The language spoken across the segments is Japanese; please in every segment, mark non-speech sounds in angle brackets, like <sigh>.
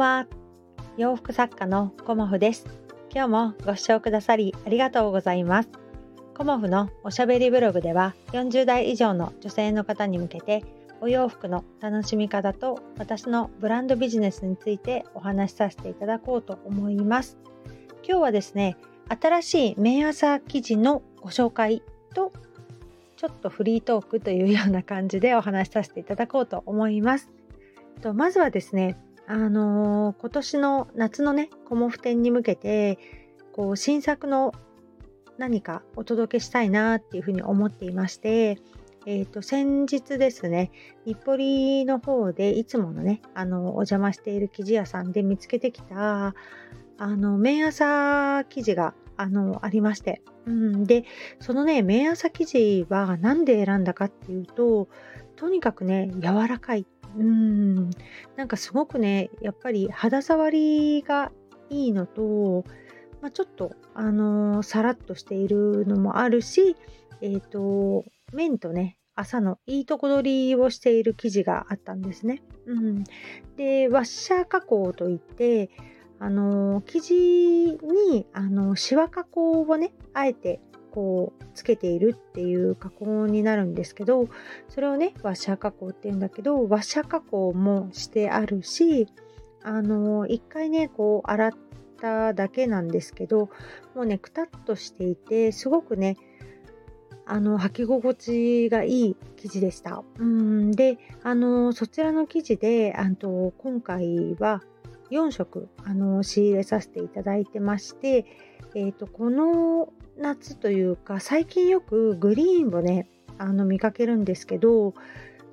は。洋服作家のコモフです。今日もご視聴くださりありがとうございます。コモフのおしゃべりブログでは40代以上の女性の方に向けてお洋服の楽しみ方と私のブランドビジネスについてお話しさせていただこうと思います。今日はですね新しいメ朝記事のご紹介とちょっとフリートークというような感じでお話しさせていただこうと思います。とまずはですねあのー、今年の夏のねコモフ展に向けてこう新作の何かお届けしたいなっていうふうに思っていまして、えー、と先日ですね日暮里の方でいつものねあのお邪魔している生地屋さんで見つけてきたあの麺朝生地があのありまして、うん、でそのね麺朝生地は何で選んだかっていうととにかくね柔らかい。うん、なんかすごくね、やっぱり肌触りがいいのと、まあ、ちょっと、あのー、さらっとしているのもあるし、えっ、ー、と、麺とね、朝のいいとこ取りをしている生地があったんですね。うん、で、ワッシャー加工といって、あのー、生地に、あのシワ加工をね、あえてこうつけているっていう加工になるんですけどそれをねワッシャー加工っていうんだけどワッシャー加工もしてあるしあの一回ねこう洗っただけなんですけどもうねくたっとしていてすごくねあの履き心地がいい生地でした。うんであのそちらの生地であと今回は4色あの仕入れさせていただいてまして、えーとこの夏というか最近よくグリーンをねあの見かけるんですけど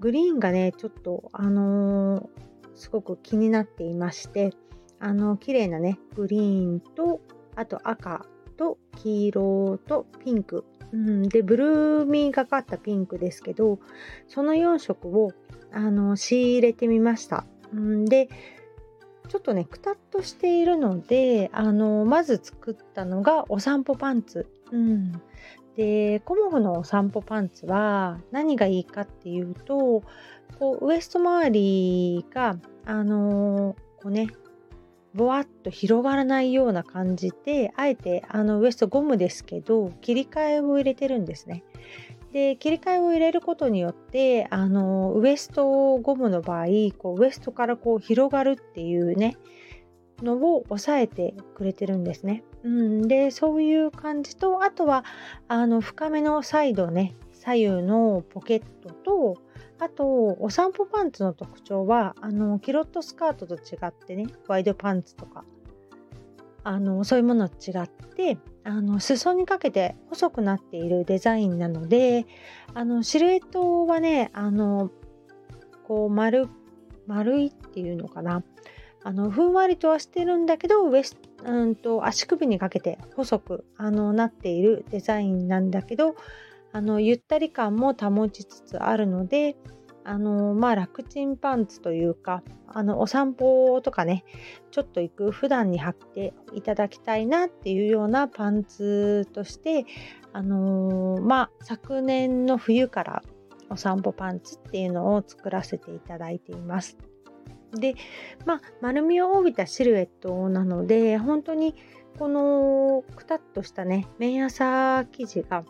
グリーンがねちょっとあのー、すごく気になっていましてあの綺麗なねグリーンとあと赤と黄色とピンク、うん、でブルーミーがかったピンクですけどその4色をあの仕入れてみました。うん、でちょっとねくたっとしているのであのまず作ったのがお散歩パンツ。うん、でコモフのお散歩パンツは何がいいかっていうとこうウエスト周りがあのこうねぼわっと広がらないような感じであえてあのウエストゴムですけど切り替えを入れてるんですね。で切り替えを入れることによってあのウエストゴムの場合こうウエストからこう広がるっていうねのを抑えてくれてるんですね。うん、でそういう感じとあとはあの深めのサイドね左右のポケットとあとお散歩パンツの特徴はあのキロットスカートと違ってねワイドパンツとかあのそういうものと違ってあの裾にかけて細くなっているデザインなのであのシルエットはねあのこう丸丸いっていうのかな。あのふんわりとはしてるんだけどウエスうんと足首にかけて細くあのなっているデザインなんだけどあのゆったり感も保ちつつあるのであのまあ楽ちんパンツというかあのお散歩とかねちょっと行く普段に履いていただきたいなっていうようなパンツとしてあの、まあ昨年の冬からお散歩パンツっていうのを作らせていただいています。でまあ丸みを帯びたシルエットなので本当にこのくたっとしたね綿朝生地が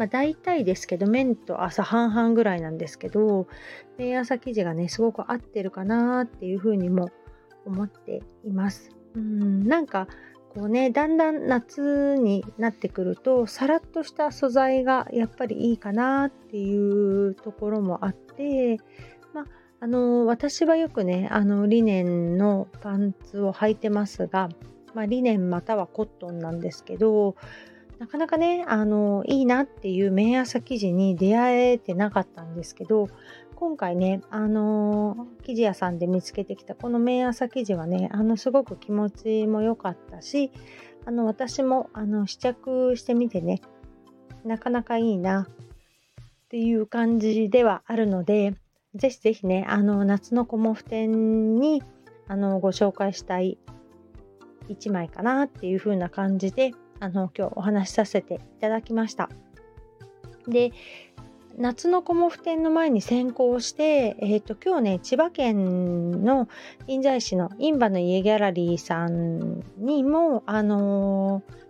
まあ、大体ですけど、麺と朝半々ぐらいなんですけど、朝生地がね、すごく合ってるかなっていうふうにも思っています。うんなんかこうねだんだん夏になってくるとさらっとした素材がやっぱりいいかなっていうところもあってまああの私はよくねあのリネンのパンツを履いてますが、まあ、リネンまたはコットンなんですけどなかなかね、あの、いいなっていう麺朝生地に出会えてなかったんですけど、今回ね、あの生地屋さんで見つけてきたこの麺朝生地はね、あの、すごく気持ちも良かったし、あの、私も、あの、試着してみてね、なかなかいいなっていう感じではあるので、ぜひぜひね、あの、夏のコモフ展に、あの、ご紹介したい1枚かなっていう風な感じで、あの今日お話しさせていただきました。で夏のコモフ展の前に先行して、えーと、今日ね千葉県の印西市の印馬の家ギャラリーさんにもあのー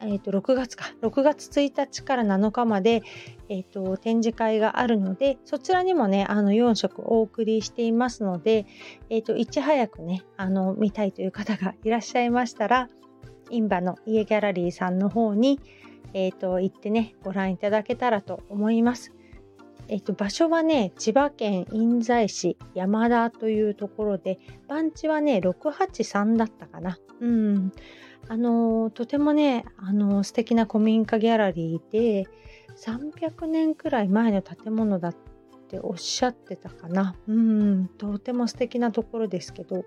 えーと、6月か6月1日から7日まで、えーと、展示会があるのでそちらにもねあの4色お送りしていますので、えー、といち早くねあの見たいという方がいらっしゃいましたら印馬の家ギャラリーさんの方にえーと、行ってねご覧いただけたらと思います。えっと、場所はね千葉県印西市山田というところで番地はね683だったかな。うんあのとてもねあの素敵な古民家ギャラリーで300年くらい前の建物だったっておっしゃってたかな。うんとても素敵なところですけど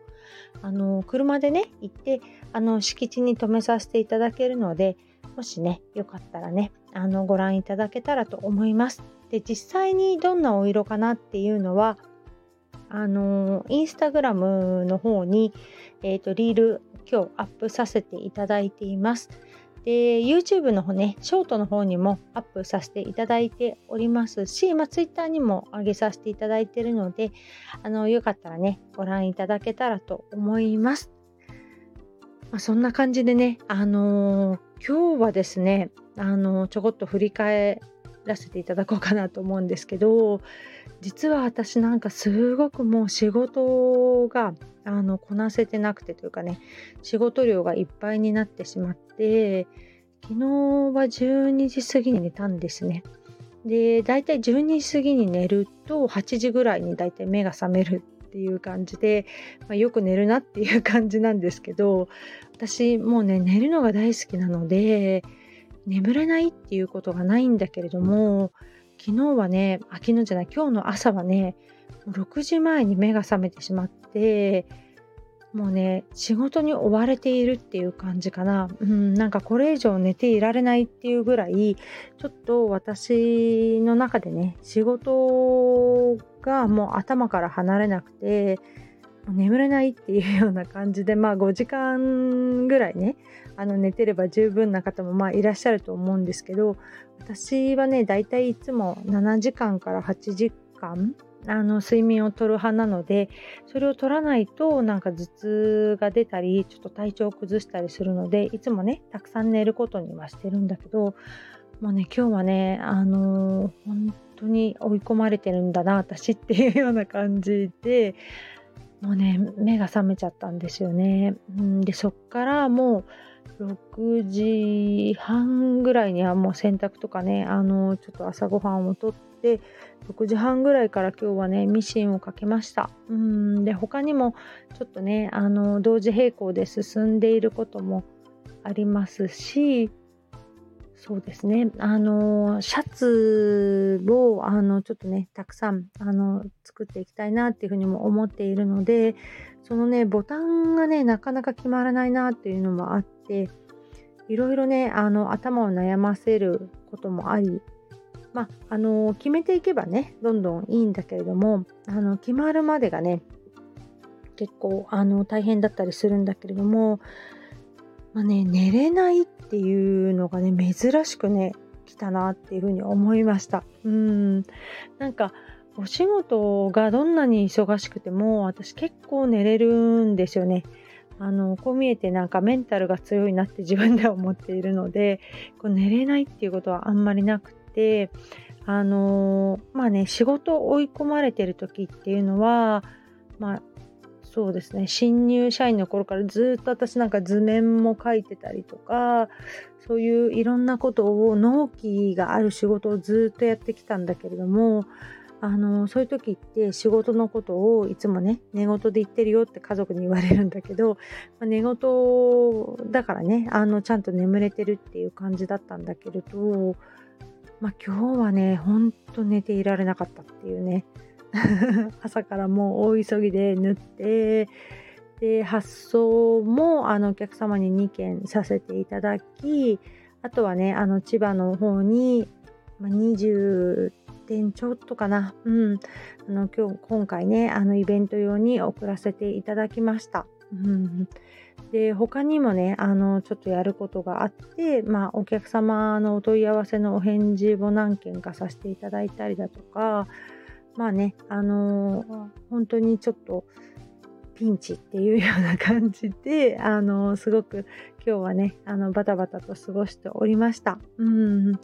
あの車でね行ってあの敷地に停めさせていただけるのでもしねよかったらねあのご覧いただけたらと思います。で実際にどんなお色かなっていうのはあのインスタグラムの方に、えーと、リール今日アップさせていただいています。で YouTube の方ねショートの方にもアップさせていただいておりますし、まあ、Twitter にも上げさせていただいているのであのよかったらねご覧いただけたらと思います。まあ、そんな感じでね、あのー、今日はですね、あのー、ちょこっと振り返らせていただこうかなと思うんですけど実は私なんかすごくもう仕事があのこなせてなくてというかね仕事量がいっぱいになってしまって昨日は12時過ぎに寝たんですね。で大体12時過ぎに寝ると8時ぐらいに大体目が覚めるっていう感じで、まあ、よく寝るなっていう感じなんですけど私もうね寝るのが大好きなので眠れないっていうことがないんだけれども昨日はね昨日じゃない今日の朝はね6時前に目が覚めてしまってもうね仕事に追われているっていう感じかな、うん、なんかこれ以上寝ていられないっていうぐらいちょっと私の中でね仕事がもう頭から離れなくて眠れないっていうような感じでまあ5時間ぐらいねあの寝てれば十分な方もまあいらっしゃると思うんですけど私はねだいたいいつも7時間から8時間あの睡眠をとる派なのでそれを取らないとなんか頭痛が出たりちょっと体調を崩したりするのでいつもねたくさん寝ることにはしてるんだけどもうね今日はねあのー、本当に追い込まれてるんだな私っていうような感じでもうね目が覚めちゃったんですよね。うん、でそっからもう6時半ぐらいにはもう洗濯とかねあのちょっと朝ごはんをとって6時半ぐらいから今日はねミシンをかけました。うんで他にもちょっとねあの同時並行で進んでいることもありますしそうですね。あの、シャツを、あの、ちょっとね、たくさん、あの、作っていきたいなっていうふうにも思っているので、そのね、ボタンがね、なかなか決まらないなっていうのもあって、いろいろね、あの、頭を悩ませることもあり、まあ、あの、決めていけばね、どんどんいいんだけれども、あの、決まるまでがね、結構、あの、大変だったりするんだけれども、まあね、寝れないっていうのがね、珍しくね、来たなっていうふうに思いました。うん。なんか、お仕事がどんなに忙しくても、私結構寝れるんですよね。あの、こう見えてなんかメンタルが強いなって <laughs> 自分では思っているので、こう寝れないっていうことはあんまりなくて、あのまあね、仕事追い込まれてる時っていうのは、まあ、そうですね。新入社員の頃からずっと私なんか図面も書いてたりとかそういういろんなことを納期がある仕事をずっとやってきたんだけれどもあのそういう時って仕事のことをいつもね寝言で言ってるよって家族に言われるんだけど、まあ、寝言だからねあのちゃんと眠れてるっていう感じだったんだけれど、まあ、今日はねほんと寝ていられなかったっていうね。<laughs> 朝からもう大急ぎで塗ってで発送もあのお客様に2件させていただきあとはねあの千葉の方に、20点ちょっとかな、うん、あの今日今回ねあのイベント用に送らせていただきました。うん。で他にもねあのちょっとやることがあって、まあ、お客様のお問い合わせのお返事を何件かさせていただいたりだとかまあねあの本当にちょっとピンチっていうような感じで <laughs> あのすごく今日はねあのバタバタと過ごしておりました。うん。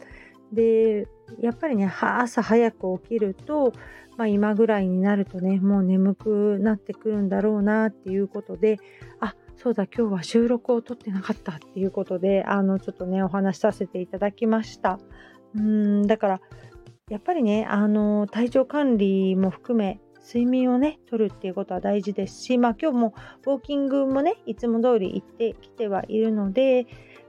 でやっぱりね朝早く起きると、まあ、今ぐらいになるとねもう眠くなってくるんだろうなっていうことであそうだ今日は収録を撮ってなかったっていうことであのちょっとねお話しさせていただきました。うん。だからやっぱりねあの体調管理も含め睡眠をね取るっていうことは大事ですしまあ今日もウォーキングもねいつも通り行ってきてはいるので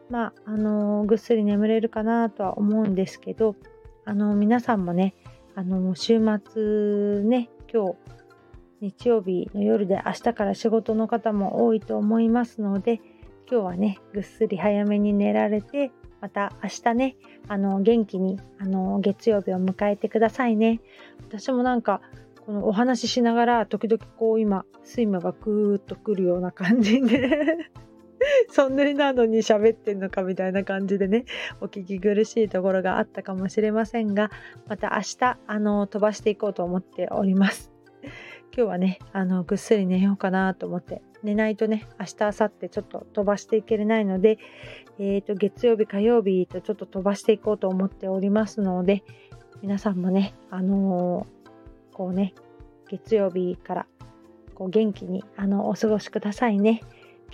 まああのぐっすり眠れるかなとは思うんですけどあの皆さんもねあの週末ね今日日曜日の夜で明日から仕事の方も多いと思いますので今日はねぐっすり早めに寝られてまた明日ねあの元気にあの月曜日を迎えてくださいね。私もなんかこのお話ししながら時々こう今睡魔がグーッとくるような感じで。<laughs> そんなになのに喋ってんのかみたいな感じでねお聞き苦しいところがあったかもしれませんがまた明日あの飛ばしていこうと思っております。今日はねあのぐっすり寝ようかなと思って寝ないとね明日明後日ちょっと飛ばしていけれないので、えーと、月曜日火曜日とちょっと飛ばしていこうと思っておりますので皆さんもねあのー、こうね月曜日からこう元気にあのお過ごしくださいね。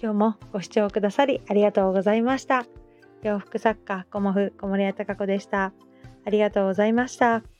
今日もご視聴くださりありがとうございました。洋服作家、コモフ、小森屋隆子でした。ありがとうございました。